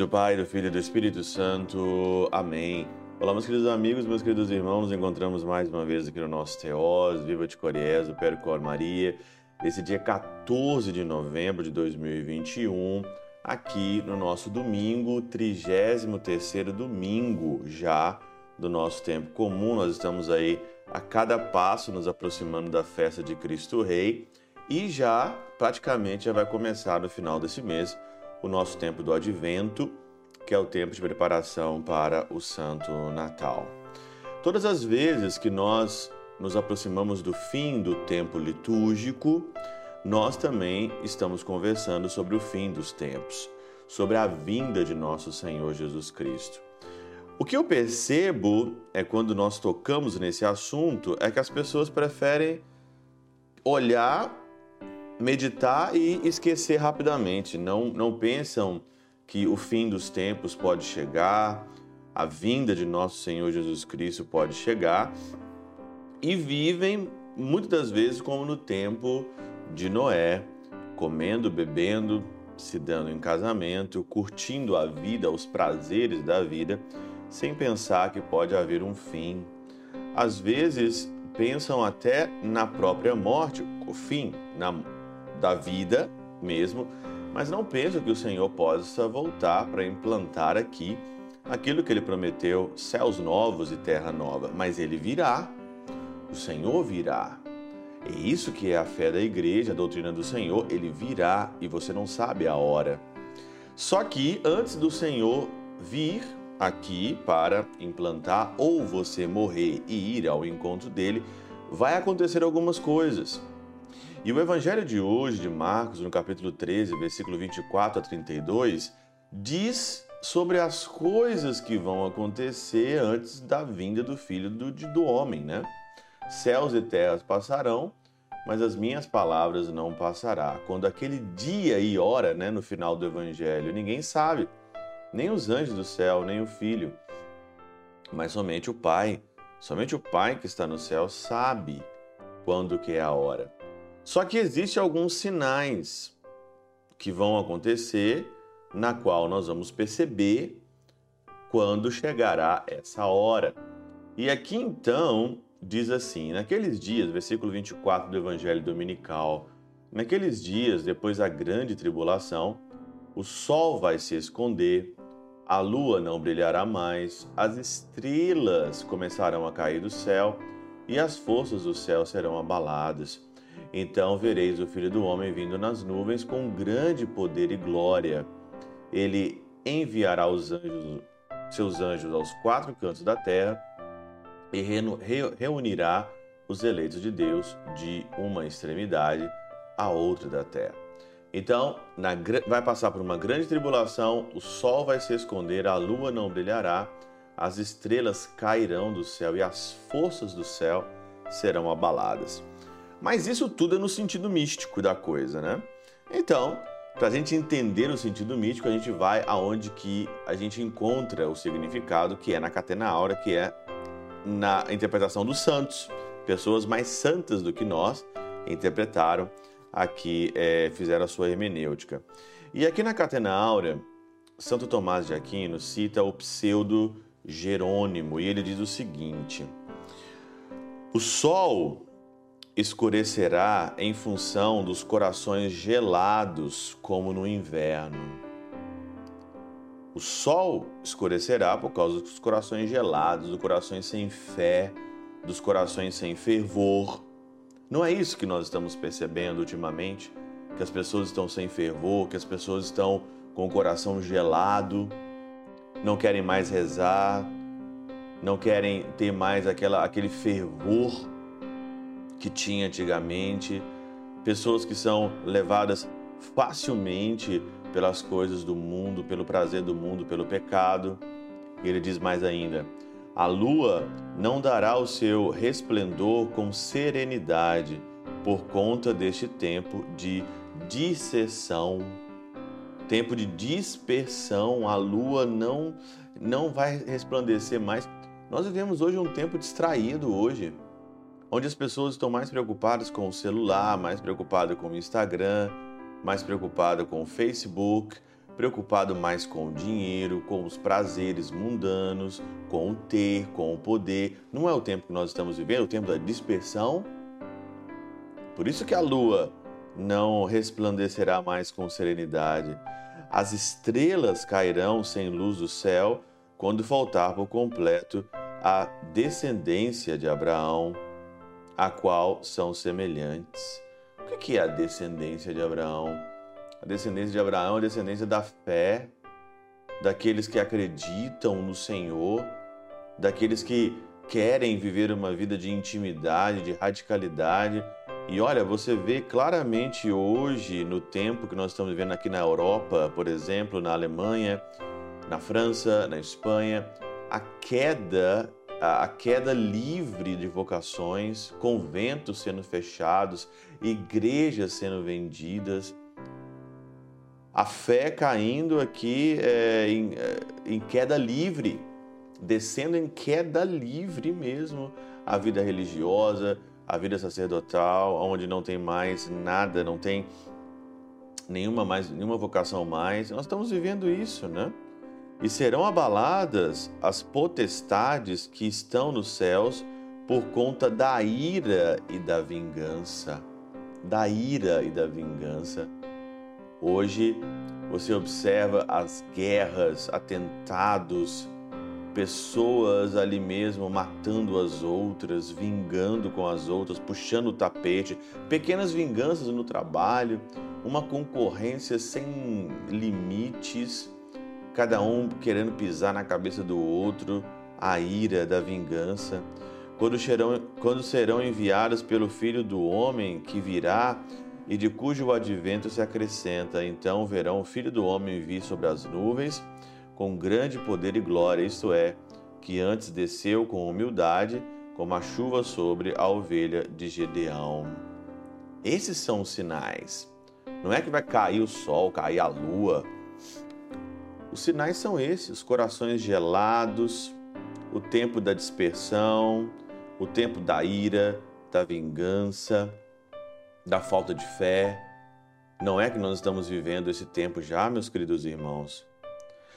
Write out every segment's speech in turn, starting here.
do Pai, do Filho e do Espírito Santo. Amém. Olá, meus queridos amigos, meus queridos irmãos, nos encontramos mais uma vez aqui no nosso Teós, Viva de Coriés, o Percor Maria, esse dia 14 de novembro de 2021, aqui no nosso domingo, 33º domingo já do nosso tempo comum. Nós estamos aí a cada passo nos aproximando da festa de Cristo Rei e já praticamente já vai começar no final desse mês o nosso tempo do Advento, que é o tempo de preparação para o Santo Natal. Todas as vezes que nós nos aproximamos do fim do tempo litúrgico, nós também estamos conversando sobre o fim dos tempos, sobre a vinda de nosso Senhor Jesus Cristo. O que eu percebo é quando nós tocamos nesse assunto é que as pessoas preferem olhar meditar e esquecer rapidamente. Não, não pensam que o fim dos tempos pode chegar, a vinda de nosso Senhor Jesus Cristo pode chegar e vivem muitas das vezes como no tempo de Noé, comendo, bebendo, se dando em casamento, curtindo a vida, os prazeres da vida, sem pensar que pode haver um fim. Às vezes pensam até na própria morte, o fim, na da vida mesmo, mas não penso que o Senhor possa voltar para implantar aqui aquilo que ele prometeu, céus novos e terra nova, mas ele virá. O Senhor virá. É isso que é a fé da igreja, a doutrina do Senhor, ele virá e você não sabe a hora. Só que antes do Senhor vir aqui para implantar ou você morrer e ir ao encontro dele, vai acontecer algumas coisas. E o evangelho de hoje, de Marcos, no capítulo 13, versículo 24 a 32, diz sobre as coisas que vão acontecer antes da vinda do filho do, do homem, né? Céus e terras passarão, mas as minhas palavras não passará. Quando aquele dia e hora, né, no final do evangelho, ninguém sabe, nem os anjos do céu, nem o filho, mas somente o Pai. Somente o Pai que está no céu sabe quando que é a hora. Só que existem alguns sinais que vão acontecer na qual nós vamos perceber quando chegará essa hora. E aqui então diz assim: naqueles dias, versículo 24 do Evangelho Dominical, naqueles dias, depois da grande tribulação, o sol vai se esconder, a lua não brilhará mais, as estrelas começarão a cair do céu e as forças do céu serão abaladas. Então vereis o Filho do Homem vindo nas nuvens com grande poder e glória. Ele enviará os anjos, seus anjos aos quatro cantos da terra e reunirá os eleitos de Deus de uma extremidade à outra da terra. Então, na, vai passar por uma grande tribulação, o sol vai se esconder, a lua não brilhará, as estrelas cairão do céu e as forças do céu serão abaladas. Mas isso tudo é no sentido místico da coisa, né? Então, para a gente entender o sentido místico, a gente vai aonde que a gente encontra o significado, que é na catena aura, que é na interpretação dos santos. Pessoas mais santas do que nós interpretaram aqui, é, fizeram a sua hermenêutica. E aqui na catena aura, Santo Tomás de Aquino cita o pseudo Jerônimo e ele diz o seguinte: O sol escurecerá em função dos corações gelados, como no inverno. O sol escurecerá por causa dos corações gelados, dos corações sem fé, dos corações sem fervor. Não é isso que nós estamos percebendo ultimamente? Que as pessoas estão sem fervor, que as pessoas estão com o coração gelado, não querem mais rezar, não querem ter mais aquela, aquele fervor que tinha antigamente, pessoas que são levadas facilmente pelas coisas do mundo, pelo prazer do mundo, pelo pecado. E ele diz mais ainda: a lua não dará o seu resplendor com serenidade por conta deste tempo de disseção, tempo de dispersão. A lua não não vai resplandecer mais. Nós vivemos hoje um tempo distraído hoje onde as pessoas estão mais preocupadas com o celular, mais preocupadas com o Instagram, mais preocupadas com o Facebook, preocupado mais com o dinheiro, com os prazeres mundanos, com o ter, com o poder. Não é o tempo que nós estamos vivendo, é o tempo da dispersão. Por isso que a lua não resplandecerá mais com serenidade. As estrelas cairão sem luz do céu quando faltar por completo a descendência de Abraão, a qual são semelhantes. O que é a descendência de Abraão? A descendência de Abraão é a descendência da fé, daqueles que acreditam no Senhor, daqueles que querem viver uma vida de intimidade, de radicalidade. E olha, você vê claramente hoje, no tempo que nós estamos vivendo aqui na Europa, por exemplo, na Alemanha, na França, na Espanha, a queda a queda livre de vocações, conventos sendo fechados, igrejas sendo vendidas, a fé caindo aqui é, em, é, em queda livre, descendo em queda livre mesmo, a vida religiosa, a vida sacerdotal, onde não tem mais nada, não tem nenhuma mais nenhuma vocação mais. Nós estamos vivendo isso, né? E serão abaladas as potestades que estão nos céus por conta da ira e da vingança. Da ira e da vingança. Hoje você observa as guerras, atentados, pessoas ali mesmo matando as outras, vingando com as outras, puxando o tapete, pequenas vinganças no trabalho, uma concorrência sem limites cada um querendo pisar na cabeça do outro, a ira da vingança. Quando serão, quando serão enviados pelo Filho do Homem que virá e de cujo advento se acrescenta, então verão o Filho do Homem vir sobre as nuvens com grande poder e glória, isto é, que antes desceu com humildade, como a chuva sobre a ovelha de Gedeão. Esses são os sinais. Não é que vai cair o sol, cair a lua, os sinais são esses: corações gelados, o tempo da dispersão, o tempo da ira, da vingança, da falta de fé. Não é que nós estamos vivendo esse tempo já, meus queridos irmãos?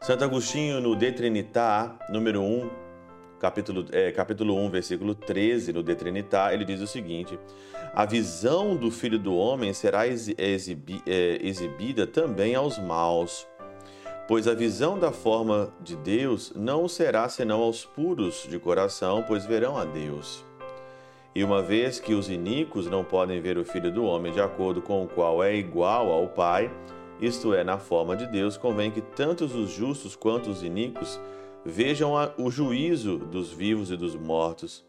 Santo Agostinho, no De Trinitar, número 1, capítulo, é, capítulo 1, versículo 13, no De Trinitar, ele diz o seguinte: A visão do Filho do Homem será exibi, é, exibida também aos maus Pois a visão da forma de Deus não será senão aos puros de coração, pois verão a Deus. E uma vez que os iníquos não podem ver o Filho do Homem de acordo com o qual é igual ao Pai, isto é, na forma de Deus, convém que tanto os justos quanto os iníquos vejam o juízo dos vivos e dos mortos,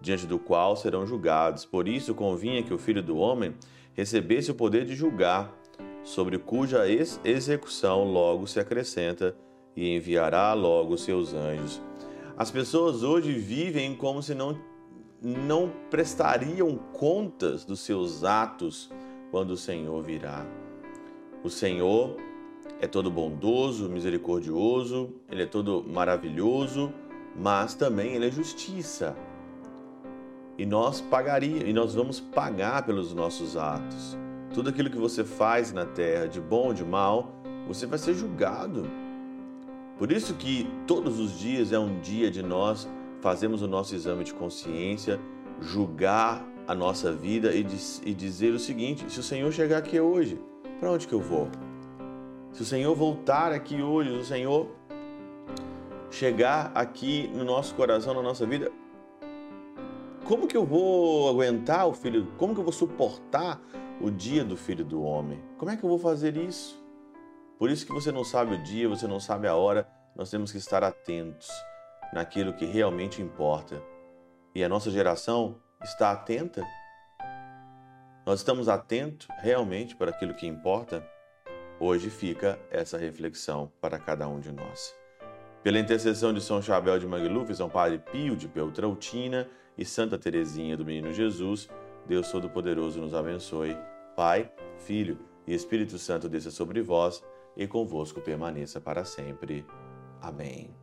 diante do qual serão julgados. Por isso convinha que o Filho do Homem recebesse o poder de julgar sobre cuja ex execução logo se acrescenta e enviará logo seus anjos. As pessoas hoje vivem como se não, não prestariam contas dos seus atos quando o Senhor virá. O Senhor é todo bondoso, misericordioso, ele é todo maravilhoso, mas também ele é justiça. E nós pagaria, e nós vamos pagar pelos nossos atos. Tudo aquilo que você faz na terra, de bom ou de mal, você vai ser julgado. Por isso que todos os dias é um dia de nós fazermos o nosso exame de consciência, julgar a nossa vida e, e dizer o seguinte: se o Senhor chegar aqui hoje, para onde que eu vou? Se o Senhor voltar aqui hoje, se o Senhor chegar aqui no nosso coração, na nossa vida, como que eu vou aguentar o filho? Como que eu vou suportar o dia do Filho do Homem. Como é que eu vou fazer isso? Por isso que você não sabe o dia, você não sabe a hora, nós temos que estar atentos naquilo que realmente importa. E a nossa geração está atenta? Nós estamos atentos realmente para aquilo que importa? Hoje fica essa reflexão para cada um de nós. Pela intercessão de São Chabel de Mangluf, São Padre Pio de Peltrautina e Santa Teresinha do Menino Jesus, Deus Todo-Poderoso nos abençoe. Pai, Filho e Espírito Santo desça sobre vós e convosco permaneça para sempre. Amém.